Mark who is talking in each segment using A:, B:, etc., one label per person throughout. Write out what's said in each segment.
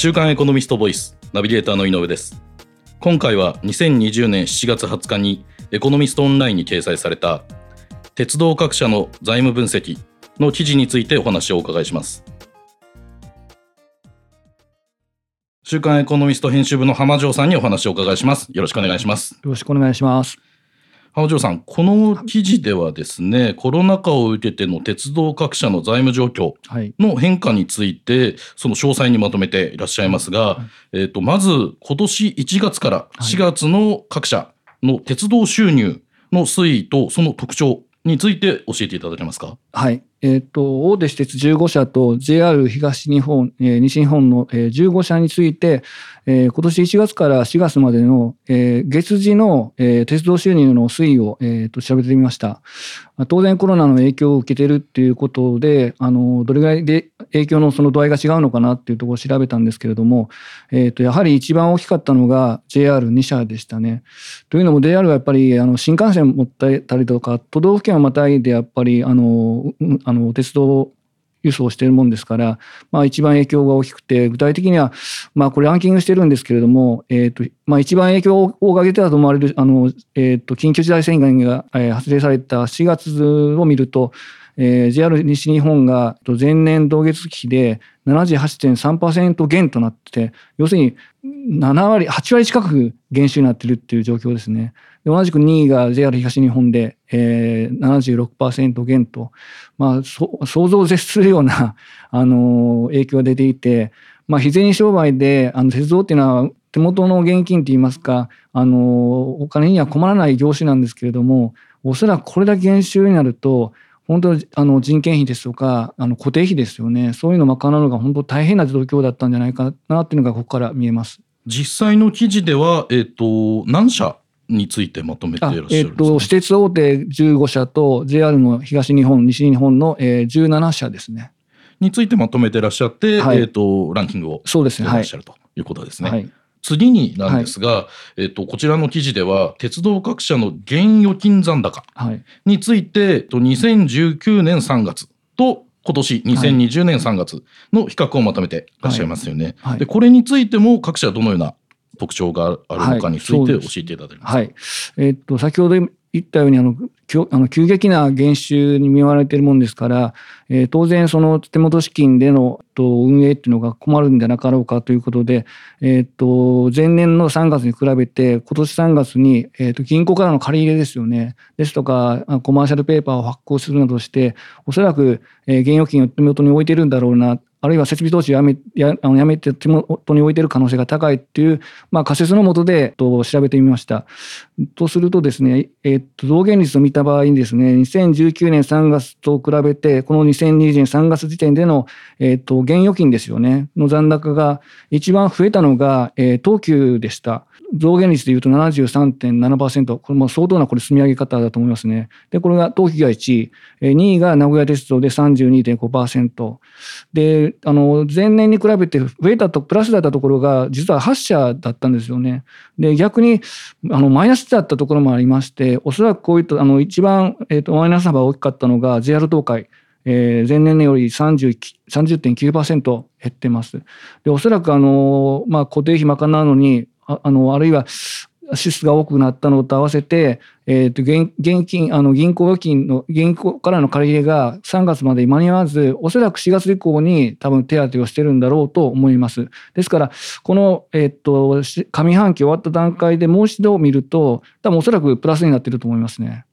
A: 週刊エコノミストボイスナビゲーターの井上です。今回は2020年7月20日にエコノミストオンラインに掲載された鉄道各社の財務分析の記事についてお話をお伺いします。週刊エコノミスト編集部の浜城さんにお話をお伺いします。よろしくお願いします。
B: よろしくお願いします。
A: 浜城さん、この記事ではですね、コロナ禍を受けての鉄道各社の財務状況の変化について、その詳細にまとめていらっしゃいますが、はい、えっ、と、まず今年1月から4月の各社の鉄道収入の推移とその特徴について教えていただけますか？
B: はい。えっ、ー、と、大手私鉄15社と JR 東日本、えー、西日本の、えー、15社について、えー、今年1月から4月までの、えー、月次の、えー、鉄道収入の推移を、えー、と調べてみました。当然コロナの影響を受けてるっていうことで、あの、どれぐらいで影響のその度合いが違うのかなっていうところを調べたんですけれども、えっ、と、やはり一番大きかったのが JR2 社でしたね。というのも JR はやっぱり、あの、新幹線持ってたりとか、都道府県をまたいでやっぱり、あの、ああの鉄道輸送しているもんですから、まあ、一番影響が大きくて、具体的には、まあ、これランキングしてるんですけれども、え、ー、と、まあ、一番影響を上げてたと思われる、あの、えっ、ー、と、緊急事態宣言が、え、発令された4月を見ると、えー、JR 西日本が前年同月期で78.3%減となって、要するに7割、8割近く減収になってるっていう状況ですね。同じく2位が JR 東日本で、えー、76%減と、まあ、想像を絶するような、あの影響が出ていて、まあ、日銭商売であの鉄道っていうのは手元の現金といいますか、あのお金には困らない業種なんですけれども、おそらくこれだけ減収になると、本当あの人件費ですとかあの固定費ですよね。そういうのを賄うのが本当大変な状況だったんじゃないかなっていうのがここから見えます。
A: 実際の記事では、えーと、何社についてまとめていらっしゃるんですか、えーと、
B: 私鉄大手15社と JR の東日本西日本の、えー、17社ですね。
A: についてまとめていらっしゃって、はい、えーと、ランキングを
B: そうですね、
A: い。らっしゃるということですね。はい次になんですが、はい、えっと、こちらの記事では、鉄道各社の現預金残高について、はい、2019年3月と今年2020年3月の比較をまとめていらっしゃいますよね。はい、でこれについても各社どのような特徴があるのかについて教えていただけますか？はい、
B: えー、っと先ほど言ったようにあのあの急激な減収に見舞われているもんですから、えー、当然その手元資金でのと運営っていうのが困るんじゃなかろうかということで、えー、と前年の3月に比べて今年3月に、えー、と銀行からの借り入れですよね。ですとかコマーシャルペーパーを発行するなどしておそらく、え、現預金を手元に置いてるんだろうなあるいは設備投資をやめやあのやめて手元に置いている可能性が高いっていう、まあ、仮説のもとで調べてみました。とするとですね、えっと、増減率を見た場合にですね、2019年3月と比べて、この2020年3月時点での、えっと、現預金ですよね、の残高が一番増えたのが、えー、東急でした。増減率でいうと73.7%、これも相当なこれ積み上げ方だと思いますね。で、これが東急が1位、2位が名古屋鉄道で32.5%。で、あの、前年に比べて増えたと、プラスだったところが、実は8社だったんですよね。で、逆に、あの、マイナスだったところもありまして、おそらくこういった、あの、一番、えっ、ー、と、マイナス幅が大きかったのが JR 東海。えー、前年より30.9%減ってます。で、おそらくあの、まあ、固定費賄うのに、ああのあるいは支出が多くなったのと合わせて、えー、と現現金あの銀行預金の銀行からの借り入れが3月まで間に合わずおそらく4月以降に多分手当てをしてるんだろうと思います。ですからこの、えー、と上半期終わった段階でもう一度見ると多分おそらくプラスになってると思いますね。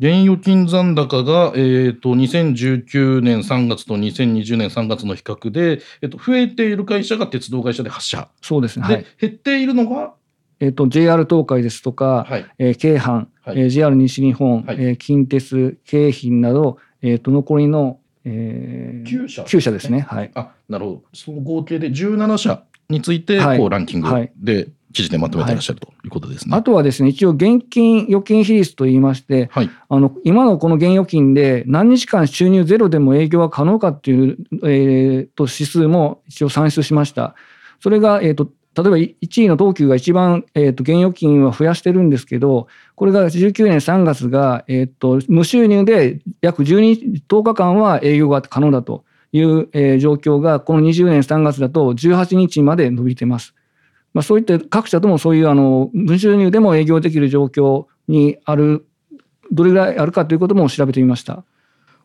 A: 現預金残高が、えーと、2019年3月と2020年3月の比較で、えーと、増えている会社が鉄道会社で8社
B: そうですね、
A: はい、減っているのが、
B: えーと、JR 東海ですとか、はい。えー、京阪、はい。えー、JR 西日本、はい。えー、近鉄京浜など、えー、と残りの、えー、9社、ね、9社ですね。はい、
A: あなるほど。その合計で17社について、こうランキングで記事でまとめていらっしゃる、とい。うことですね。
B: あとはですね、一応現金預金比率といいまして、はい、あの今のこの現預金で何日間収入ゼロでも営業が可能かっていう、えー、と指数も一応算出しました。それが、えーと、例えば1位の東急が一番、えー、と現預金は増やしてるんですけど、これが19年3月が、えー、と無収入で約12、10日間は営業が可能だと。いう、えー、状況がこの20年3月だと18日まで伸びてます。まあ、そういった各社ともそういうあの無収入でも営業できる状況にあるどれぐらいあるかということも調べてみました。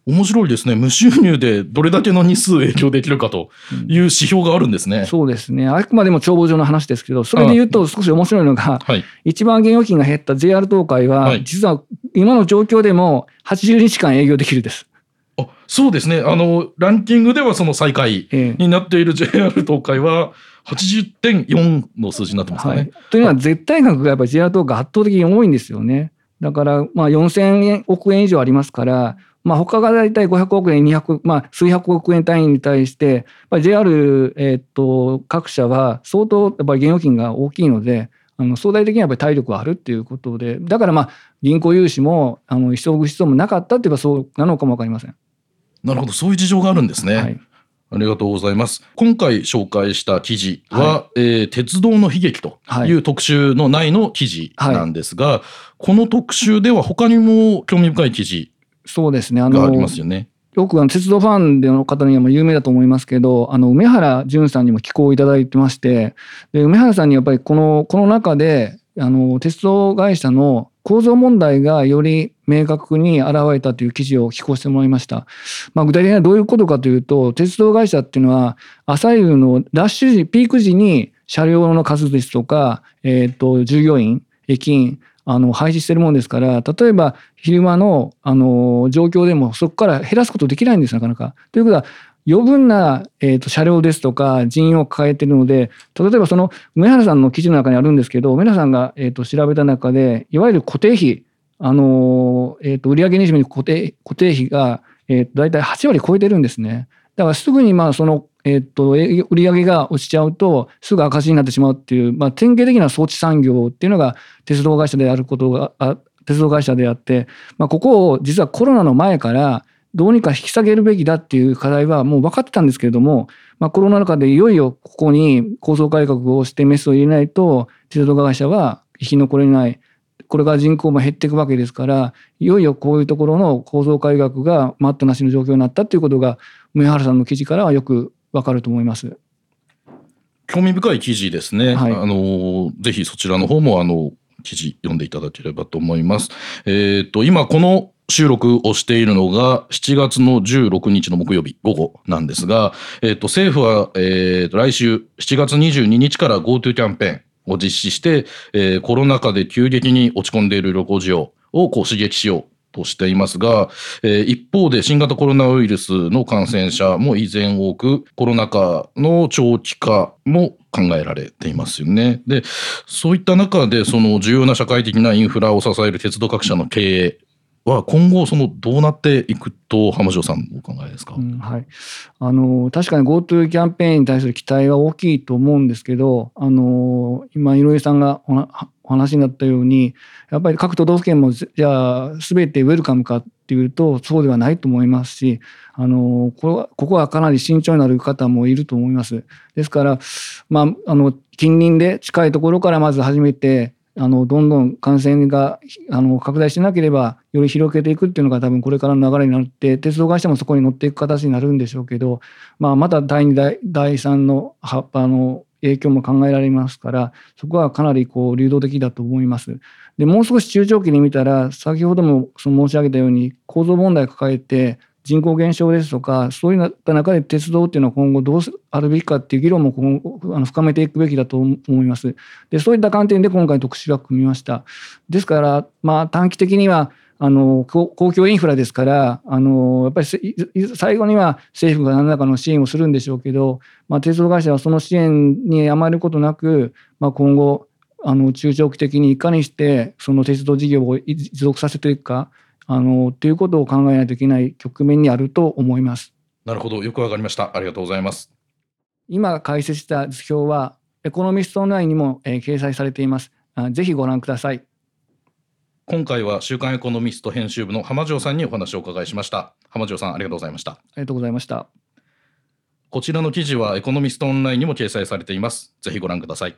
A: 面白いですね。無収入でどれだけの日数影響できるかという指標があるんですね。
B: うん、そうですね。あくまでも帳簿上の話ですけど、それで言うと少し面白いのが、はい、一番現預金が減った JR 東海は、実は今の状況でも80日間営業できるです。
A: あそうですね。あの、ランキングではその最下位になっている JR 東海は、80.4の数字になってますかね。はい、
B: というのは、絶対額がやっぱり JR 東海圧倒的に多いんですよね。だから、まあ、4000億円以上ありますから、まあ、他が大体500億円、200、まあ、数百億円単位に対して、まあ、JR、えっと、各社は相当やっぱり現預金が大きいので、あの相対的にはやっぱり体力はあるっていうことで、だからまあ、銀行融資も、あの、急ぐ必要もなかったって言えばそうなのかもわかりません。
A: なるほど、そういう事情があるんですね。はいありがとうございます。今回紹介した記事は、はい、えー、鉄道の悲劇という特集の内の記事なんですが、はい、この特集では他にも興味深い記事
B: そうですね。
A: あの、ありますよね。
B: よくあの鉄道ファンの方には有名だと思いますけど、あの梅原淳さんにも寄稿いただいてまして、で梅原さんにやっぱりこのこの中であの鉄道会社の構造問題がより明確に現れたという記事を寄稿してもらいました。まあ、具体的にはどういうことかというと、鉄道会社っていうのは、朝夕のラッシュ時、ピーク時に車両の数ですとか、えっ、ー、と、従業員、駅員、あの配置してるもんですから例えば昼間のあの状況でもそこから減らすことできないんですなかなか。ということは余分な、えーと、車両ですとか人員を抱えているので例えばその梅原さんの記事の中にあるんですけど梅原さんが、えーと、調べた中でいわゆる固定費あの、えーと、売上にじみ固定固定費が、えー、と大体8割超えてるんですね。だからすぐにまあそのえっと、売上が落ちちゃうと、すぐ赤字になってしまうっていう、まあ、典型的な装置産業っていうのが鉄道会社であることが、あ鉄道会社であって、まあ、ここを実はコロナの前から、どうにか引き下げるべきだっていう課題はもう分かってたんですけれども、まあ、コロナ禍でいよいよここに構造改革をしてメスを入れないと、鉄道会社は生き残れない。これが人口も減っていくわけですから、いよいよこういうところの構造改革が待ったなしの状況になったっていうことが、梅原さんの記事からはよくわかると思います。
A: 興味深い記事ですね。はい、あのぜひそちらの方もあの記事読んでいただければと思います。えっ、ー、と今この収録をしているのが7月の16日の木曜日午後なんですが、えっ、ー、と政府は、えー、と来週7月22日から GoTo キャンペーンを実施して、えー、コロナ禍で急激に落ち込んでいる旅行需要をこう刺激しようとしていますが、え、一方で新型コロナウイルスの感染者も依然多く、コロナ禍の長期化も考えられていますよね。で、そういった中で、その重要な社会的なインフラを支える鉄道各社の経営は今後そのどうなっていくと浜城さんお考えですか、うん、
B: はい、あの確かに GoTo キャンペーンに対する期待は大きいと思うんですけどあの今井上さんがお話になったようにやっぱり各都道府県もじゃあ全てウェルカムかっていうとそうではないと思いますしあのこここはかなり慎重になる方もいると思います。ですから、まあ、あの近隣で近いところからまず始めてあのどんどん感染があの拡大しなければより広げていくっていうのが多分これからの流れになって鉄道会社もそこに乗っていく形になるんでしょうけど、まあ、また第2第第3の葉っぱの影響も考えられますからそこはかなりこう流動的だと思います。でもう少し中長期に見たら先ほどもその申し上げたように構造問題を抱えて人口減少ですとかそういう中で鉄道っていうのは今後どうあるべきかっていう議論も今後あの深めていくべきだと思います。でそういった観点で今回特集は組みました。ですからまあ短期的にはあの公共インフラですからあのやっぱり最後には政府が何らかの支援をするんでしょうけど、まあ、鉄道会社はその支援に余ることなく、まあ、今後あの中長期的にいかにしてその鉄道事業を持続させていくかあのということを考えないといけない局面にあると思います。
A: なるほど、よくわかりました。ありがとうございます。
B: 今解説した図表はエコノミストオンラインにも、えー、掲載されています。ぜひご覧ください。
A: 今回は週刊エコノミスト編集部の浜城さんにお話をお伺いしました。浜城さんありがとうございました。あ
B: りがとうございました。
A: こちらの記事はエコノミストオンラインにも掲載されています。ぜひご覧ください。